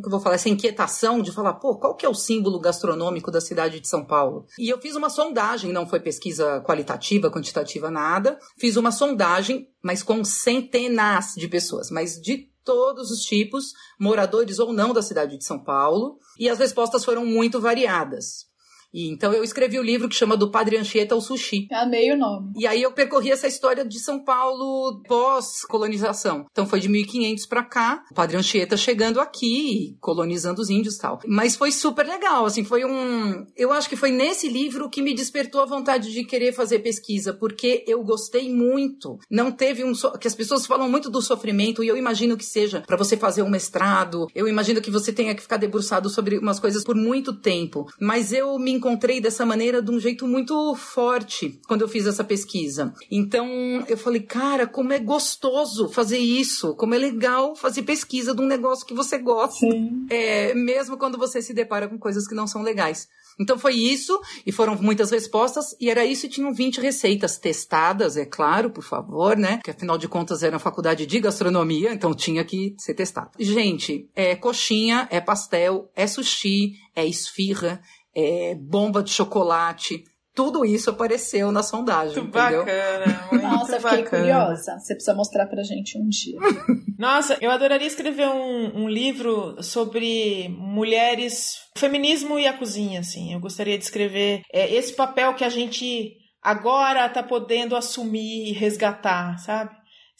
Speaker 4: que eu vou falar, essa inquietação de falar, pô, qual que é o símbolo gastronômico da cidade de São Paulo? E eu fiz uma sondagem, não foi pesquisa qualitativa, quantitativa, nada. Fiz uma sondagem, mas com centenas de pessoas, mas de todos os tipos, moradores ou não da cidade de São Paulo, e as respostas foram muito variadas. E, então eu escrevi o um livro que chama Do Padre Anchieta ao Sushi.
Speaker 2: Amei o nome.
Speaker 4: E aí eu percorri essa história de São Paulo pós-colonização. Então foi de 1500 para cá, o Padre Anchieta chegando aqui, colonizando os índios e tal. Mas foi super legal, assim, foi um... Eu acho que foi nesse livro que me despertou a vontade de querer fazer pesquisa, porque eu gostei muito. Não teve um... So... que as pessoas falam muito do sofrimento, e eu imagino que seja para você fazer um mestrado, eu imagino que você tenha que ficar debruçado sobre umas coisas por muito tempo. Mas eu me encontrei dessa maneira de um jeito muito forte quando eu fiz essa pesquisa. Então eu falei, cara, como é gostoso fazer isso, como é legal fazer pesquisa de um negócio que você gosta, é, mesmo quando você se depara com coisas que não são legais. Então foi isso, e foram muitas respostas, e era isso, e tinham 20 receitas testadas, é claro, por favor, né? Que afinal de contas era uma faculdade de gastronomia, então tinha que ser testado. Gente, é coxinha, é pastel, é sushi, é esfirra, é, bomba de chocolate. Tudo isso apareceu na sondagem,
Speaker 1: muito
Speaker 4: entendeu?
Speaker 1: Bacana, *laughs* muito
Speaker 2: Nossa, fiquei
Speaker 1: bacana.
Speaker 2: curiosa. Você precisa mostrar pra gente um dia. *laughs*
Speaker 1: Nossa, eu adoraria escrever um, um livro sobre mulheres, feminismo e a cozinha, assim. Eu gostaria de escrever é, esse papel que a gente agora tá podendo assumir e resgatar, sabe?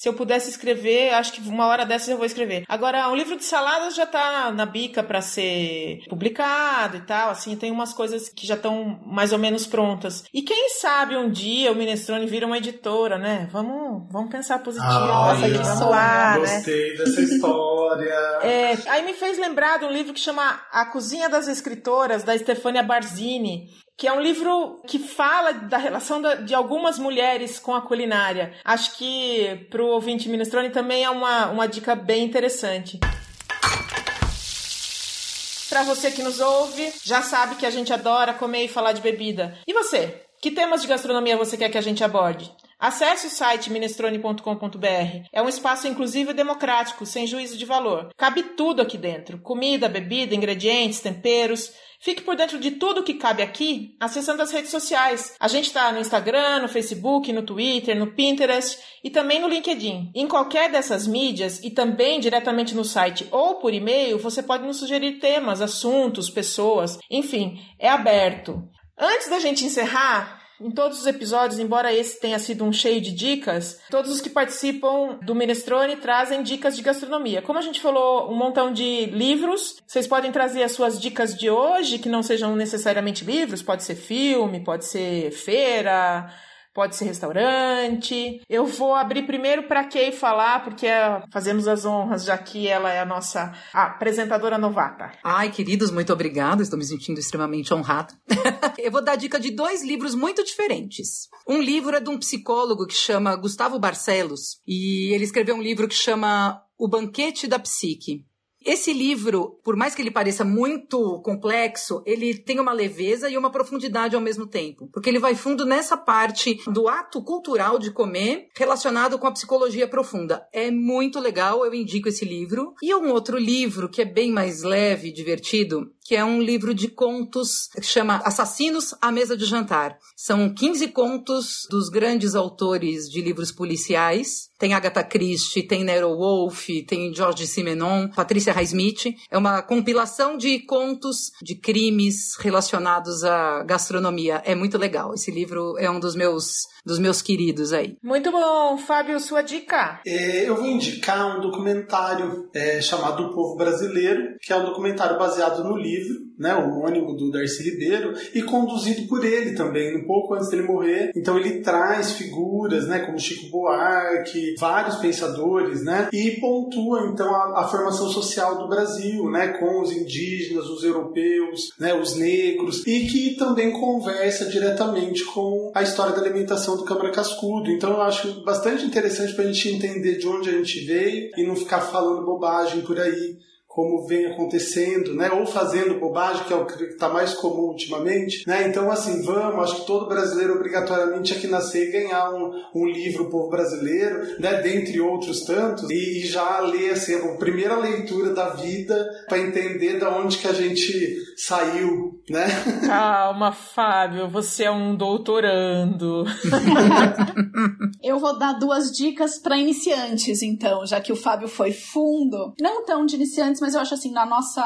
Speaker 1: Se eu pudesse escrever, acho que uma hora dessas eu vou escrever. Agora, o livro de saladas já tá na bica para ser publicado e tal, assim, tem umas coisas que já estão mais ou menos prontas. E quem sabe um dia o Minestrone vira uma editora, né? Vamos, vamos pensar positivo.
Speaker 2: Nossa,
Speaker 1: aí,
Speaker 2: que
Speaker 1: lá, né?
Speaker 3: Gostei dessa história. *laughs*
Speaker 1: É, aí me fez lembrar de um livro que chama A Cozinha das Escritoras, da Stefania Barzini, que é um livro que fala da relação de algumas mulheres com a culinária. Acho que pro ouvinte minestrone também é uma, uma dica bem interessante. Para você que nos ouve, já sabe que a gente adora comer e falar de bebida. E você? Que temas de gastronomia você quer que a gente aborde? Acesse o site minestrone.com.br. É um espaço inclusivo e democrático, sem juízo de valor. Cabe tudo aqui dentro: comida, bebida, ingredientes, temperos. Fique por dentro de tudo que cabe aqui acessando as redes sociais. A gente está no Instagram, no Facebook, no Twitter, no Pinterest e também no LinkedIn. Em qualquer dessas mídias e também diretamente no site ou por e-mail, você pode nos sugerir temas, assuntos, pessoas, enfim, é aberto. Antes da gente encerrar, em todos os episódios, embora esse tenha sido um cheio de dicas, todos os que participam do Minestrone trazem dicas de gastronomia. Como a gente falou, um montão de livros, vocês podem trazer as suas dicas de hoje, que não sejam necessariamente livros, pode ser filme, pode ser feira, pode ser restaurante. Eu vou abrir primeiro para Kay falar, porque é- fazemos as honras, já que ela é a nossa apresentadora novata.
Speaker 4: Ai, queridos, muito obrigada. Estou me sentindo extremamente honrada. *laughs* Eu vou dar dica de dois livros muito diferentes. Um livro é de um psicólogo que chama Gustavo Barcelos e ele escreveu um livro que chama O Banquete da Psique. Esse livro, por mais que ele pareça muito complexo, ele tem uma leveza e uma profundidade ao mesmo tempo, porque ele vai fundo nessa parte do ato cultural de comer relacionado com a psicologia profunda. É muito legal, eu indico esse livro. E um outro livro que é bem mais leve e divertido, que é um livro de contos que chama Assassinos à Mesa de Jantar. São 15 contos dos grandes autores de livros policiais. Tem Agatha Christie, tem Nero Wolfe, tem George Simenon, Patrícia Highsmith. É uma compilação de contos de crimes relacionados à gastronomia. É muito legal. Esse livro é um dos meus dos meus queridos aí.
Speaker 1: Muito bom, Fábio, sua dica.
Speaker 3: É, eu vou indicar um documentário é, chamado O Povo Brasileiro, que é um documentário baseado no livro, né, homônimo do Darcy Ribeiro, e conduzido por ele também, um pouco antes dele morrer. Então ele traz figuras, né, como Chico Buarque, vários pensadores, né, e pontua então a, a formação social do Brasil, né, com os indígenas, os europeus, né, os negros, e que também conversa diretamente com a história da alimentação do Câmara Cascudo. Então eu acho bastante interessante para a gente entender de onde a gente veio e não ficar falando bobagem por aí como vem acontecendo, né? Ou fazendo bobagem, que é o que está mais comum ultimamente, né? Então, assim, vamos, acho que todo brasileiro obrigatoriamente tinha que nascer e ganhar um, um livro, povo brasileiro, né? Dentre outros tantos, e, e já ler, assim, a primeira leitura da vida para entender da onde que a gente saiu, né? *laughs*
Speaker 1: Calma, Fábio, você é um doutorando. *laughs*
Speaker 2: Eu vou dar duas dicas para iniciantes, então, já que o Fábio foi fundo. Não tão de iniciantes, mas eu acho assim, na nossa,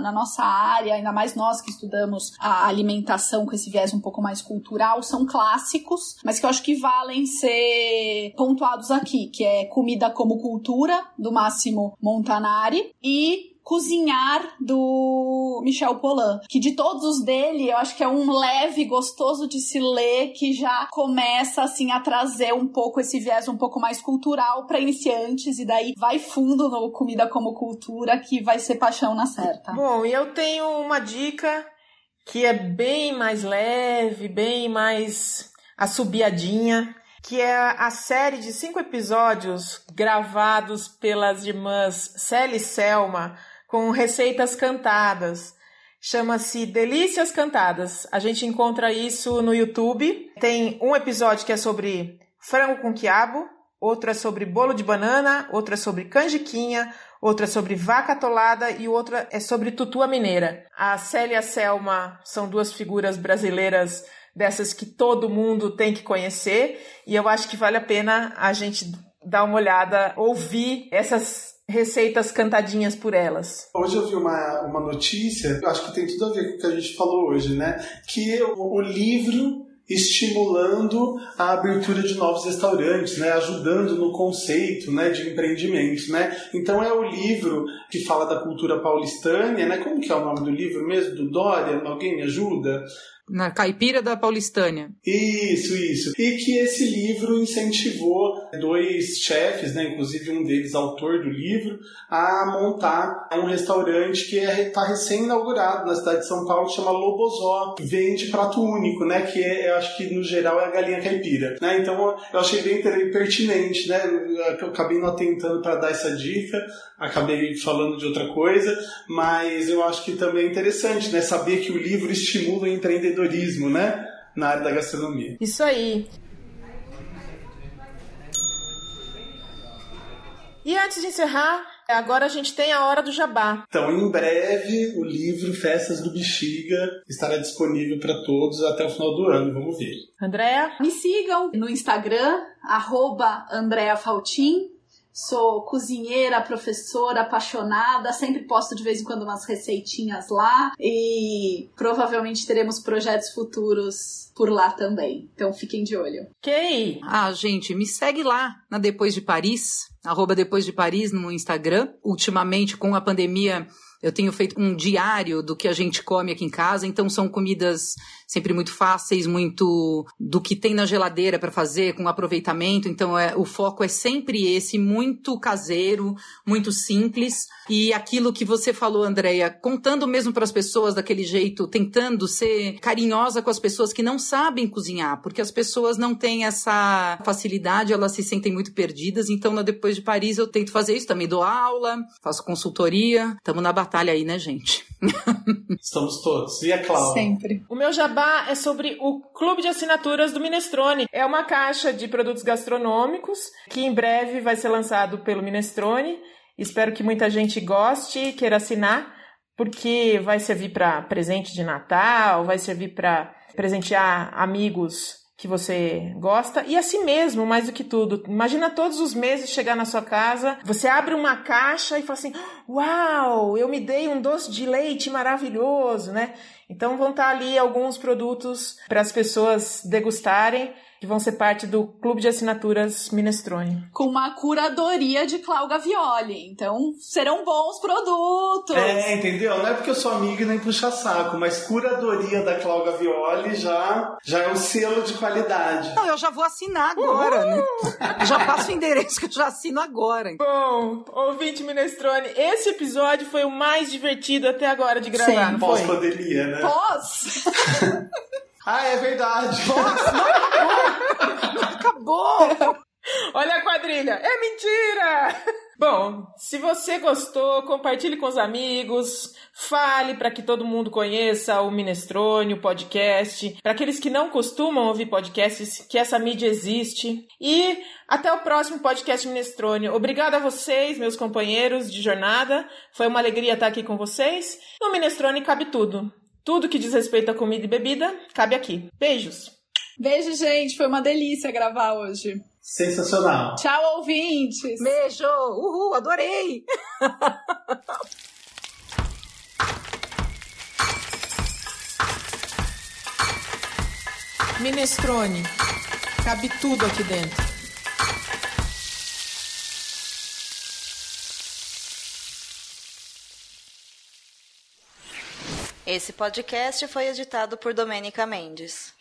Speaker 2: na nossa área, ainda mais nós que estudamos a alimentação com esse viés um pouco mais cultural, são clássicos, mas que eu acho que valem ser pontuados aqui, que é Comida como Cultura, do Máximo Montanari, e Cozinhar do Michel Polan, que de todos os dele, eu acho que é um leve, gostoso de se ler, que já começa assim a trazer um pouco esse viés um pouco mais cultural para iniciantes e daí vai fundo no comida como cultura que vai ser paixão na certa.
Speaker 1: Bom, e eu tenho uma dica que é bem mais leve, bem mais assobiadinha, que é a série de cinco episódios gravados pelas irmãs Célia e Selma com receitas cantadas. Chama-se Delícias Cantadas. A gente encontra isso no YouTube. Tem um episódio que é sobre frango com quiabo, outro é sobre bolo de banana, outro é sobre canjiquinha, outro é sobre vaca atolada e outro é sobre tutua mineira. A Célia e a Selma são duas figuras brasileiras dessas que todo mundo tem que conhecer e eu acho que vale a pena a gente dar uma olhada, ouvir essas receitas cantadinhas por elas.
Speaker 3: Hoje eu vi uma, uma notícia, eu acho que tem tudo a ver com o que a gente falou hoje, né? Que o, o livro estimulando a abertura de novos restaurantes, né, ajudando no conceito, né, de empreendimento, né. Então é o livro que fala da cultura paulistânia, né. Como que é o nome do livro mesmo? Do Dória? Alguém me ajuda?
Speaker 4: Na Caipira da Paulistânia.
Speaker 3: Isso, isso. E que esse livro incentivou dois chefes, né, inclusive um deles autor do livro, a montar um restaurante que está é, tá recém-inaugurado na cidade de São Paulo, que chama Lobozó. Vende prato único, né, que é, eu acho que no geral é a galinha caipira. Né? Então eu achei bem pertinente, né? Eu acabei não atentando para dar essa dica, acabei falando de outra coisa, mas eu acho que também é interessante, né, saber que o livro estimula o empreendedorismo, né? Na área da gastronomia.
Speaker 1: Isso aí. E antes de encerrar, agora a gente tem a hora do jabá.
Speaker 3: Então, em breve, o livro Festas do Bexiga estará disponível para todos até o final do ano. Vamos ver.
Speaker 1: Andréa?
Speaker 2: Me sigam no Instagram, arroba Faltin. Sou cozinheira, professora, apaixonada, sempre posto de vez em quando umas receitinhas lá e provavelmente teremos projetos futuros por lá também. Então fiquem de olho.
Speaker 1: Ok.
Speaker 4: Ah, gente, me segue lá na Depois de Paris, arroba Depois de Paris no Instagram. Ultimamente, com a pandemia, eu tenho feito um diário do que a gente come aqui em casa, então são comidas sempre muito fáceis, muito do que tem na geladeira para fazer, com aproveitamento. Então é, o foco é sempre esse, muito caseiro, muito simples. E aquilo que você falou, Andréia, contando mesmo para as pessoas daquele jeito, tentando ser carinhosa com as pessoas que não sabem cozinhar, porque as pessoas não têm essa facilidade, elas se sentem muito perdidas. Então, depois de Paris, eu tento fazer isso também. Dou aula, faço consultoria. Estamos na batalha aí, né, gente? *laughs*
Speaker 3: Estamos todos. E a Cláudia?
Speaker 2: Sempre.
Speaker 1: O meu jabá é sobre o Clube de Assinaturas do Minestrone. É uma caixa de produtos gastronômicos que em breve vai ser lançado pelo Minestrone. Espero que muita gente goste e queira assinar, porque vai servir para presente de Natal, vai servir para presentear amigos que você gosta e assim mesmo, mais do que tudo. Imagina todos os meses chegar na sua casa, você abre uma caixa e fala assim: "Uau, eu me dei um doce de leite maravilhoso", né? Então vão estar ali alguns produtos para as pessoas degustarem que vão ser parte do Clube de Assinaturas Minestrone.
Speaker 2: Com uma curadoria de Cláudia Violi. Então, serão bons produtos.
Speaker 3: É, entendeu? Não é porque eu sou amiga e nem puxa saco, mas curadoria da Cláudia Violi já, já é um selo de qualidade.
Speaker 4: Não, eu já vou assinar agora, né? Já passo o endereço que eu já assino agora.
Speaker 1: Bom, ouvinte Minestrone, esse episódio foi o mais divertido até agora de gravar, Sim. não
Speaker 3: foi? Pós-pandemia, né?
Speaker 2: Pós! *laughs*
Speaker 3: Ah, é verdade.
Speaker 4: Nossa, não acabou. Acabou. *laughs*
Speaker 1: Olha a quadrilha. É mentira! Bom, se você gostou, compartilhe com os amigos, fale para que todo mundo conheça o Minestrone, o podcast, para aqueles que não costumam ouvir podcasts, que essa mídia existe. E até o próximo podcast Minestrone. Obrigada a vocês, meus companheiros de jornada. Foi uma alegria estar aqui com vocês. No Minestrone cabe tudo. Tudo que diz respeito a comida e bebida cabe aqui. Beijos.
Speaker 2: Beijo, gente. Foi uma delícia gravar hoje.
Speaker 3: Sensacional.
Speaker 2: Tchau, ouvintes.
Speaker 4: Beijo. Uhul, adorei. *laughs*
Speaker 1: Minestrone. Cabe tudo aqui dentro.
Speaker 5: Esse podcast foi editado por Domênica Mendes.